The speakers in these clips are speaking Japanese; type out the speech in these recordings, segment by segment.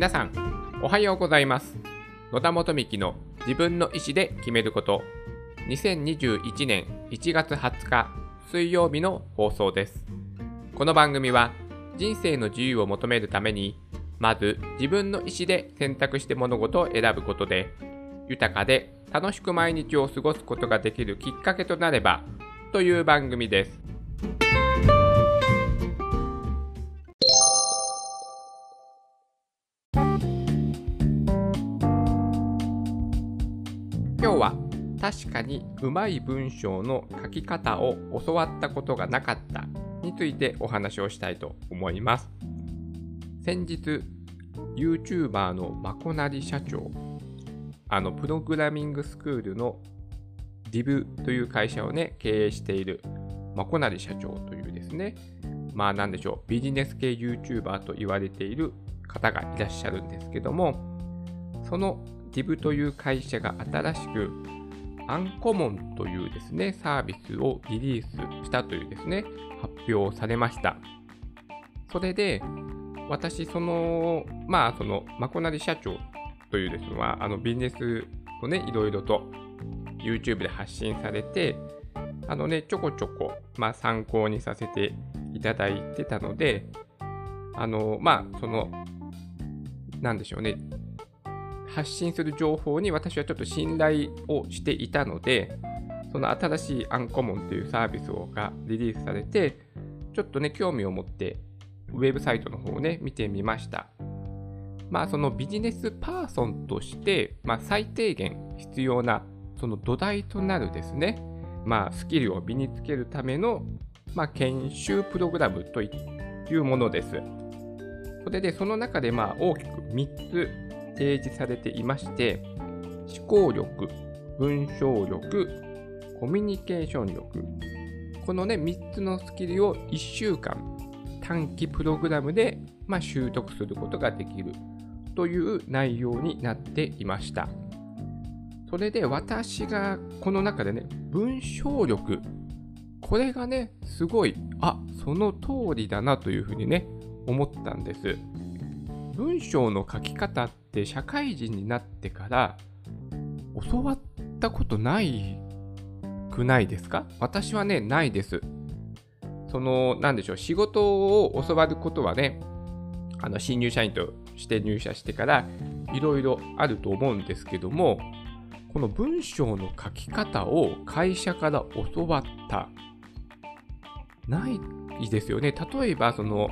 皆さん、おはようございます。野田元幹の自分の意思で決めること。2021年1月20日水曜日の放送です。この番組は人生の自由を求めるために、まず自分の意思で選択して物事を選ぶことで、豊かで楽しく毎日を過ごすことができるきっかけとなればという番組です。今日は確かにうまい文章の書き方を教わったことがなかったについてお話をしたいと思います。先日 YouTuber のまこなり社長あのプログラミングスクールの DIV という会社をね経営しているまこなり社長というですねまあなんでしょうビジネス系 YouTuber と言われている方がいらっしゃるんですけどもその DIV という会社が新しくアンコモンというですねサービスをリリースしたというですね発表されました。それで私そのまあそのまこなり社長というですね、あのビジネスをね、いろいろと YouTube で発信されて、あのね、ちょこちょこ、まあ、参考にさせていただいてたので、あの、まあ、その、なんでしょうね、発信する情報に私はちょっと信頼をしていたので、その新しいアンコモンというサービスがリリースされて、ちょっとね、興味を持って、ウェブサイトの方をね、見てみました。まあ、そのビジネスパーソンとして、まあ、最低限必要なその土台となるですね、まあ、スキルを身につけるための、まあ、研修プログラムというものです。それでその中でまあ大きく3つ提示されていまして、思考力、文章力、コミュニケーション力。このね、3つのスキルを1週間短期プログラムで、まあ、習得することができるという内容になっていました。それで私がこの中でね、文章力、これがね、すごい、あ、その通りだなというふうにね、思ったんです。文章の書き方って社会人になってから教わったことないくないですか？私はね、ないです。その、なんでしょう、仕事を教わることはね、あの新入社員として入社してからいろいろあると思うんですけども、この文章の書き方を会社から教わった。ないですよね。例えば、その、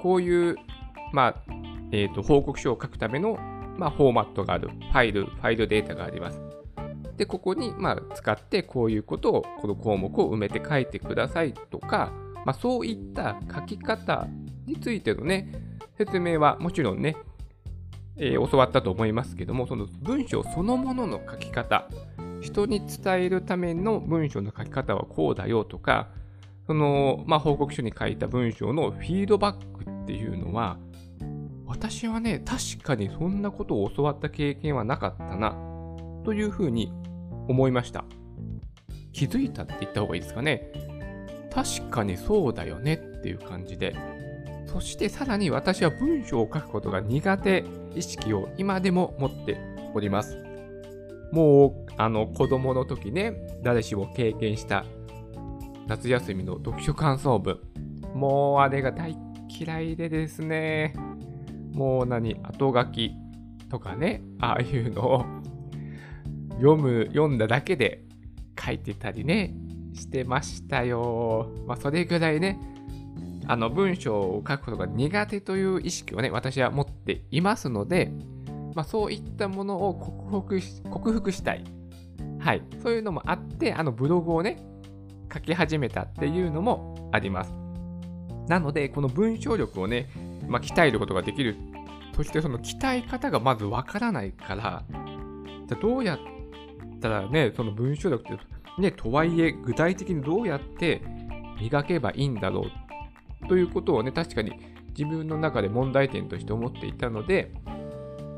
こういう、まあ、えっ、と、報告書を書くための、まあ、フォーマットがある。ファイル、ファイルデータがあります。で、ここに、まあ、使って、こういうことを、この項目を埋めて書いてくださいとか、まあ、そういった書き方についてのね、説明はもちろんね、えー教わったと思いますけども、その文章そのものの書き方、人に伝えるための文章の書き方はこうだよとか、その、まあ、報告書に書いた文章のフィードバックっていうのは、私はね、確かにそんなことを教わった経験はなかったな、というふうに思いました。気づいたって言った方がいいですかね。確かにそうだよねっていう感じで。そしてさらに私は文章を書くことが苦手意識を今でも持っております。もう、あの、子供の時ね、誰しも経験した夏休みの読書感想文。もうあれが大嫌いでですね、もう何、後書きとかね、ああいうのを 読む、読んだだけで書いてたりね、してましたよ。まあ、それぐらいね、あの文章を書くことが苦手という意識をね、私は持っていますので、まあ、そういったものを克服し克服したい。はい。そういうのもあって、あのブログをね、書き始めたっていうのもあります。なので、この文章力をね、まあ、鍛えることができる。そしてその鍛え方がまずわからないから、じゃどうやったらね、その文章力って、ね、とはいえ具体的にどうやって磨けばいいんだろうということをね、確かに自分の中で問題点として思っていたので、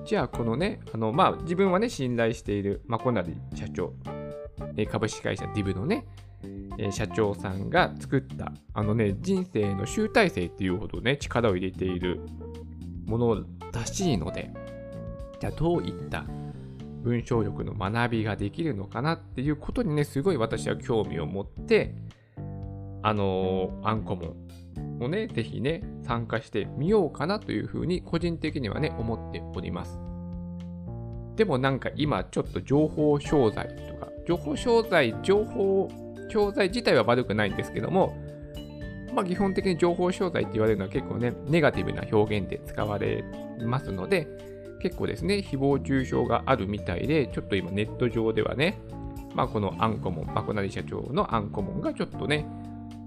じゃあこのね、あの、まあ、自分はね、信頼している、まこなり社長、え株式会社 DIV のね、え社長さんが作った、あのね、人生の集大成っていうほどね、力を入れているもの難しいので、じゃあどういった文章力の学びができるのかなっていうことにね、すごい私は興味を持って、あのー、アンコモンをね、ぜひね、参加してみようかなというふうに個人的にはね、思っております。でもなんか今ちょっと情報商材とか、情報商材、情報教材自体は悪くないんですけども、まあ基本的に情報商材って言われるのは結構ね、ネガティブな表現で使われますので、結構ですね、誹謗中傷があるみたいで、ちょっと今ネット上ではね、まあこのアンコモン、マコナリ社長のアンコモンがちょっとね、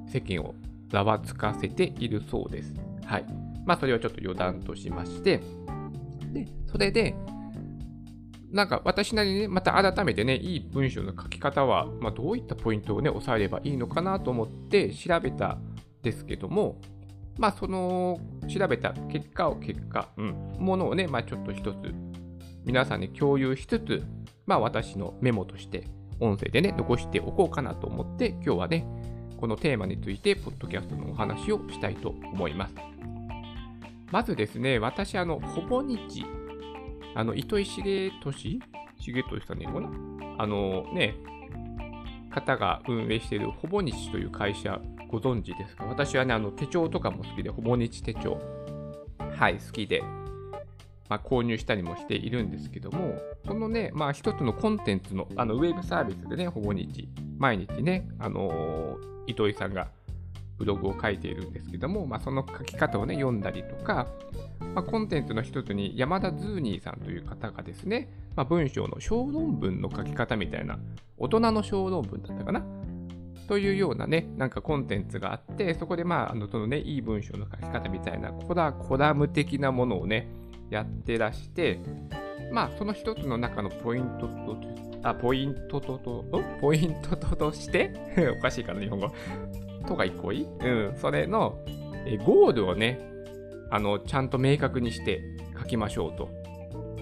世間をざわつかせているそうです。はい。まあそれはちょっと余談としまして、で、それで、なんか私なりにね、また改めてね、いい文章の書き方は、まあ、どういったポイントをね、押さえればいいのかなと思って調べたんですけども、まあ、その調べた結果を結果、うん、ものをね、まあ、ちょっと一つ皆さんに共有しつつ、まあ、私のメモとして音声でね、残しておこうかなと思って、今日はね、このテーマについて、ポッドキャストのお話をしたいと思います。まずですね、私、あの、ほぼ日あの、糸井重俊重俊さんでいいのかな？あのね、方が運営しているほぼ日という会社ご存知ですか？私はね、あの手帳とかも好きで、ほぼ日手帳、はい、好きで、まあ、購入したりもしているんですけども、そのね、まあ一つのコンテンツの、あのウェブサービスでね、ほぼ日、毎日ね、あのー、糸井さんがブログを書いているんですけども、まあ、その書き方をね、読んだりとか、まあ、コンテンツの一つに山田ズーニーさんという方がですね、まあ、文章の小論文の書き方みたいな、大人の小論文だったかな？というようなね、なんかコンテンツがあって、そこでまあ、あの、そのね、いい文章の書き方みたいな、コラ、コラム的なものをね、やってらして、まあ、その一つの中のポイントと、あ、ポイントとと、ポイントととして おかしいかな、日本語。とが一個いい？うん、それの、えゴールをね、あの、ちゃんと明確にして書きましょうと。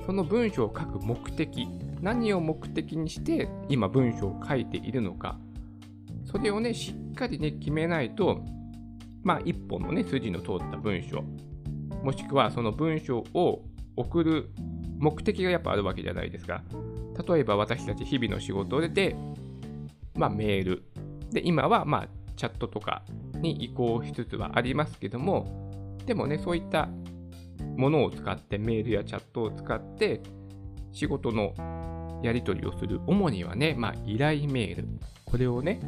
その文章を書く目的、何を目的にして今文章を書いているのか、それをね、しっかりね、決めないと、まあ、一本のね、筋の通った文章、もしくはその文章を送る目的がやっぱあるわけじゃないですか。例えば私たち日々の仕事で、まあ、メール。で、今はまあチャットとかに移行しつつはありますけども、でもね、そういったものを使って、メールやチャットを使って、仕事のやり取りをする、主にはね、まあ、依頼メール。これをね、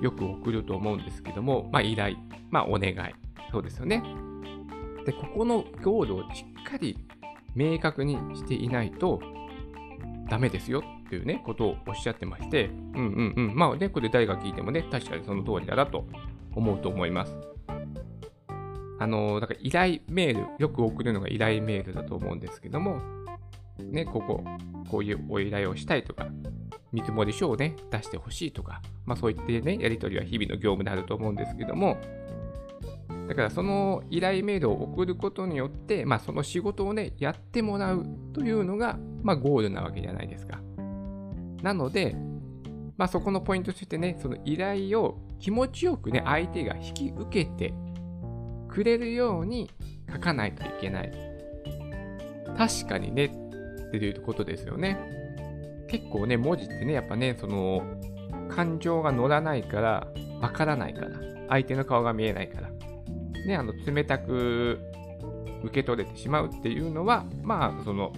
よく送ると思うんですけども、まあ、依頼、まあ、お願い。そうですよね。で、ここのゴールをしっかり明確にしていないとダメですよっていうね、ことをおっしゃってまして、うんうんうん。まあね、これ誰が聞いてもね、確かにその通りだなと思うと思います。あの、だから依頼メール、よく送るのが依頼メールだと思うんですけども、ね、ここ、こういうお依頼をしたいとか、見積もり書をね、出してほしいとか、まあそういってね、やり取りは日々の業務であると思うんですけども、だからその依頼メールを送ることによって、まあその仕事をね、やってもらうというのが、まあゴールなわけじゃないですか。なので、まあ、そこのポイントとしてね、その依頼を気持ちよくね、相手が引き受けてくれるように書かないといけない。確かにね、っていうことですよね。結構ね、文字ってね、やっぱね、その、感情が乗らないから、わからないから、相手の顔が見えないから、ね、あの、冷たく受け取れてしまうっていうのは、まあ、その、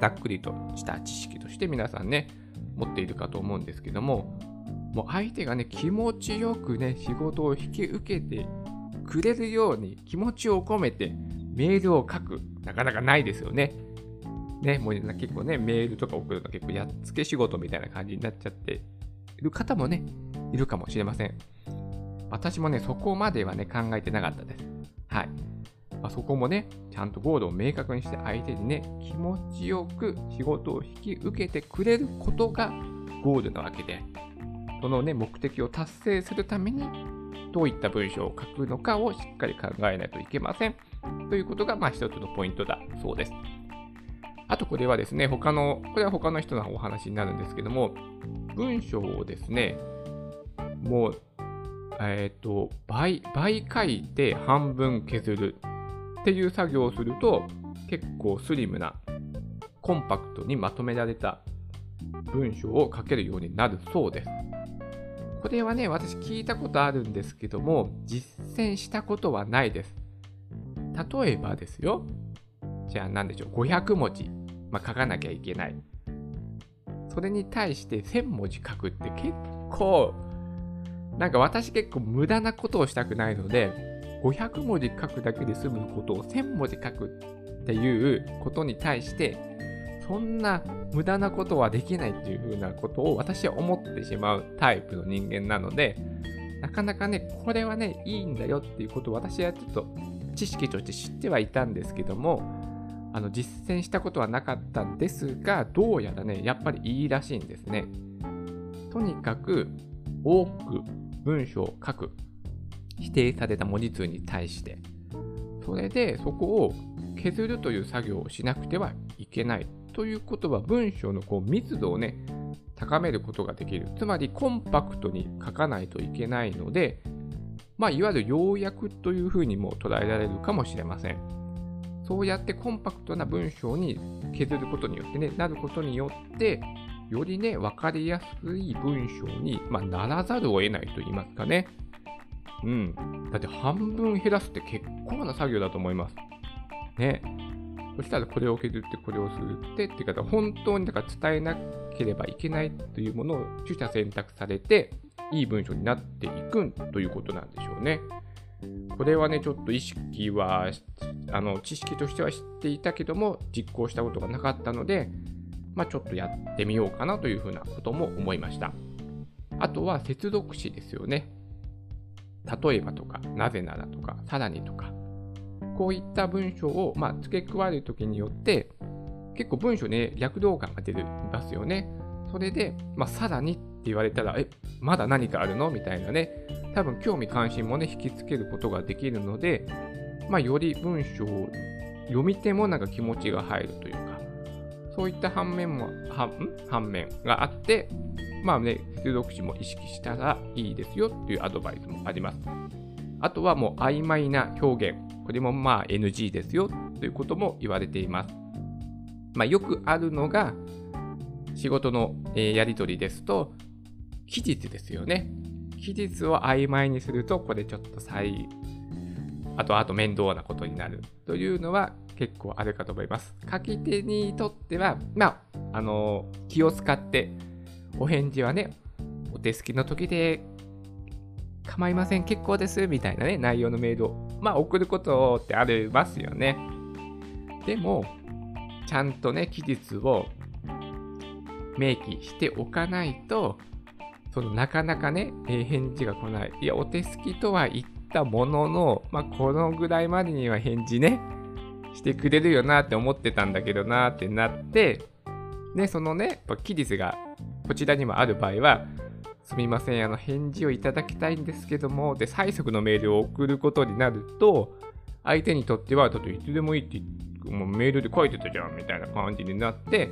ざっくりとした知識として皆さんね、持っているかと思うんですけども、もう相手がね、気持ちよくね、仕事を引き受けてくれるように気持ちを込めてメールを書く。なかなかないですよね。ね、もう結構ね、メールとか送るの結構やっつけ仕事みたいな感じになっちゃっている方もね、いるかもしれません。私もね、そこまではね、考えてなかったです。はい。まあ、そこもね、ちゃんとゴールを明確にして相手にね、気持ちよく仕事を引き受けてくれることがゴールなわけで、そのね、目的を達成するために、どういった文章を書くのかをしっかり考えないといけません。ということが、まあ一つのポイントだそうです。あとこれはですね、他の、これは他の人のお話になるんですけども、文章をですね、もう、えっ、ー、と、倍、倍書いて半分削るっていう作業をすると、結構スリムなコンパクトにまとめられた文章を書けるようになるそうです。これはね、私聞いたことあるんですけども、実践したことはないです。例えばですよ、じゃあ何でしょう、500文字、まあ、書かなきゃいけない。それに対して1000文字書くって結構、なんか私結構無駄なことをしたくないので、500文字書くだけで済むことを1000文字書くっていうことに対して、そんな無駄なことはできないっていうふうなことを私は思ってしまうタイプの人間なので、なかなかね、これはね、いいんだよっていうことを私はちょっと知識として知ってはいたんですけども、あの実践したことはなかったんですが、どうやらね、やっぱりいいらしいんですね。とにかく多く文章を書く。否定された文字数に対して。それでそこを削るという作業をしなくてはいけない。ということは文章のこう密度をね、高めることができる。つまりコンパクトに書かないといけないので、まあ、いわゆる要約というふうにも捉えられるかもしれません。そうやってコンパクトな文章に削ることによってね、なることによって、よりね、分かりやすい文章に、まあ、ならざるを得ないと言いますかね。うん。だって半分減らすって結構な作業だと思います。ね。そしたらこれを削ってこれをするってって方、本当にだから伝えなければいけないというものを取捨選択されて、いい文章になっていくということなんでしょうね。これはね、ちょっと意識は、あの知識としては知っていたけども、実行したことがなかったので、まあ、ちょっとやってみようかなというふうなことも思いました。あとは接続詞ですよね。例えばとか、なぜならとか、さらにとか、こういった文章を、まあ、付け加えるときによって、結構文章ね、躍動感が出ますよね。それで、まあ、さらにって言われたら、え、まだ何かあるの？みたいなね、多分興味関心もね、引きつけることができるので、まあ、より文章を読み手もなんか気持ちが入るというか、そういった反面も、反反面があって、まあね、出読詞も意識したらいいですよっていうアドバイスもあります。あとはもう曖昧な表現。これもまあ NG ですよということも言われています。まあ、よくあるのが、仕事の、やり取りですと、期日ですよね。期日を曖昧にすると、これちょっと再、あとあと面倒なことになるというのは結構あるかと思います。書き手にとっては、まあ、あの、気を使って、お返事はね、お手すきの時で構いません、結構です、みたいなね、内容のメールを、まあ、送ることってありますよね。でも、ちゃんとね、期日を明記しておかないと、そのなかなかね、え、返事が来ない。いや、お手すきとは言ったものの、まあ、このぐらいまでには返事ね、してくれるよなって思ってたんだけどなってなって、ね、そのね、期日がこちらにもある場合は、すみません、あの、返事をいただきたいんですけども、で、催促のメールを送ることになると、相手にとっては、だっていつでもいいって、もうメールで書いてたじゃん、みたいな感じになって、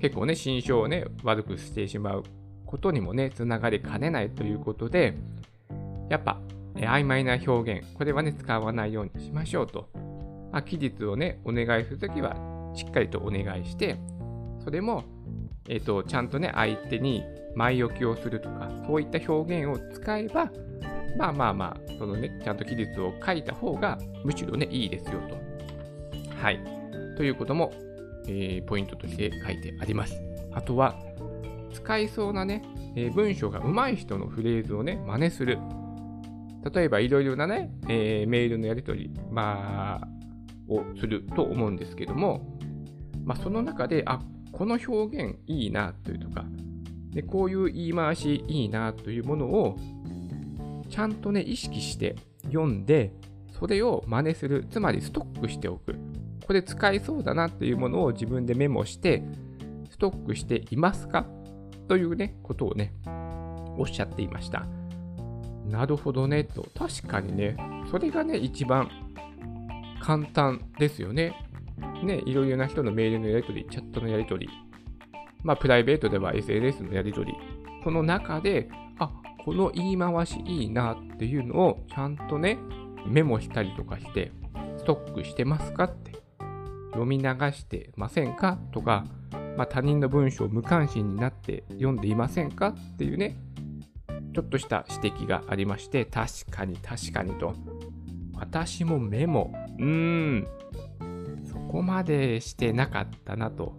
結構ね、心象をね、悪くしてしまうことにもね、つながりかねないということで、やっぱ、え曖昧な表現、これはね、使わないようにしましょうと。まあ、期日をね、お願いするときは、しっかりとお願いして、それも、えっ、ー、と、ちゃんとね、相手に前置きをするとか、そういった表現を使えば、まあまあまあ、そのね、ちゃんと記述を書いた方が、むしろね、いいですよと。はい。ということも、えー、ポイントとして書いてあります。あとは、使いそうなね、えー、文章が上手い人のフレーズをね、真似する。例えば、いろいろなね、えー、メールのやり取り、まあ、をすると思うんですけども、まあ、その中で、あ、この表現いいなというとか、でこういう言い回しいいなというものをちゃんとね意識して読んでそれを真似するつまりストックしておくこれ使いそうだなっていうものを自分でメモしてストックしていますか？というねことをねおっしゃっていました。なるほどねと。確かにねそれがね一番簡単ですよね。ねいろいろな人のメールのやり取りチャットのやり取りまあ、プライベートでは SNS のやり取り、その中で、あ、この言い回しいいなっていうのをちゃんとね、メモしたりとかして、ストックしてますかって。読み流してませんかとか、まあ、他人の文章を無関心になって読んでいませんかっていうね、ちょっとした指摘がありまして、確かに確かにと。私もメモ、うーん、そこまでしてなかったなと。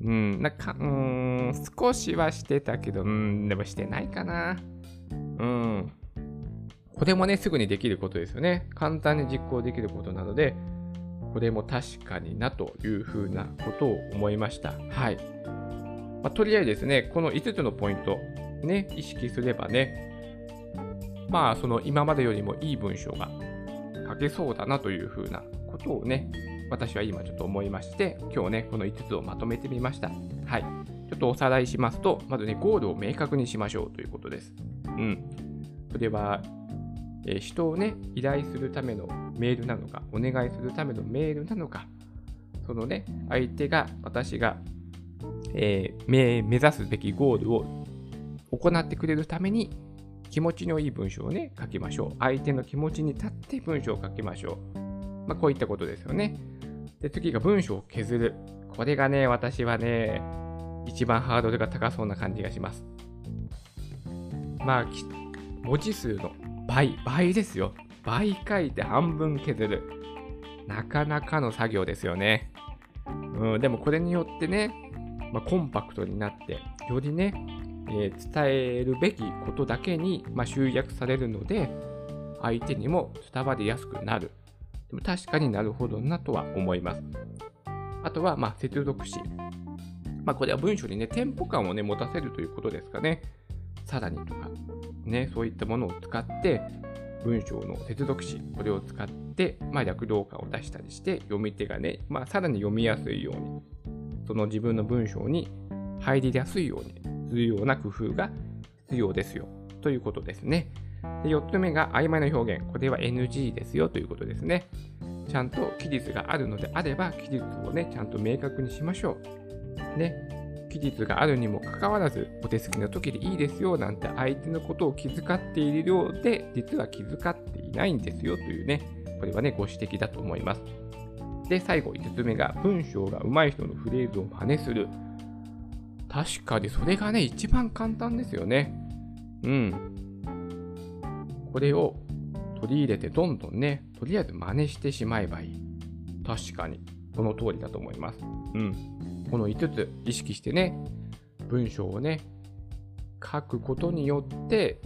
うん、なんか、うん、少しはしてたけど、うん、でもしてないかな。うん。これもね、すぐにできることですよね。簡単に実行できることなので、これも確かになというふうなことを思いました。はい。まあ、とりあえずですね、この5つのポイント、ね、意識すればね、まあ、その今までよりもいい文章が書けそうだなというふうなことをね、私は今ちょっと思いまして、今日ね、この5つをまとめてみました。はい。ちょっとおさらいしますと、まずね、ゴールを明確にしましょうということです。うん。それは、えー、人をね、依頼するためのメールなのか、お願いするためのメールなのか、そのね、相手が、私が、えー、目指すべきゴールを行ってくれるために、気持ちのいい文章をね、書きましょう。相手の気持ちに立って文章を書きましょう。まあ、こういったことですよね。で、次が文章を削る。これがね、私はね、一番ハードルが高そうな感じがします。まあ、文字数の倍、倍ですよ。倍書いて半分削る。なかなかの作業ですよね。うん、でもこれによってね、まあ、コンパクトになって、よりね、えー、伝えるべきことだけに、まあ、集約されるので、相手にも伝わりやすくなる。でも確かになるほどなとは思います。あとは、まあ、接続詞。まあ、これは文章にね、テンポ感をね、持たせるということですかね。さらにとか、ね、そういったものを使って、文章の接続詞、これを使って、まあ、略動感を出したりして、読み手がね、まあ、さらに読みやすいように、その自分の文章に入りやすいようにするような工夫が必要ですよ、ということですね。で4つ目が曖昧な表現。これは NG ですよということですね。ちゃんと期日があるのであれば、期日をね、ちゃんと明確にしましょう。ね、期日があるにもかかわらず、お手すきの時でいいですよなんて相手のことを気遣っているようで、実は気遣っていないんですよというね、これはね、ご指摘だと思います。で、最後5つ目が、文章が上手い人のフレーズを真似する。確かにそれがね、一番簡単ですよね。うん。これを取り入れてどんどんね、とりあえず真似してしまえばいい。確かに、その通りだと思います。うん。この5つ意識してね、文章をね、書くことによって、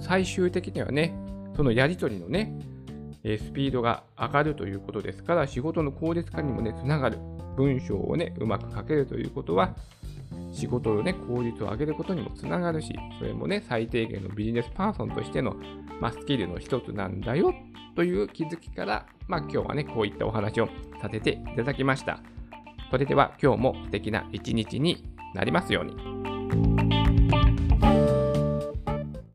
最終的にはね、そのやり取りのね、スピードが上がるということですから、仕事の効率化にもね、つながる。文章をね、うまく書けるということは、仕事のね、効率を上げることにもつながるし、それもね、最低限のビジネスパーソンとしての、まあ、スキルの一つなんだよという気づきから、まあ、今日はね、こういったお話をさせていただきました。それでは今日も素敵な一日になりますように。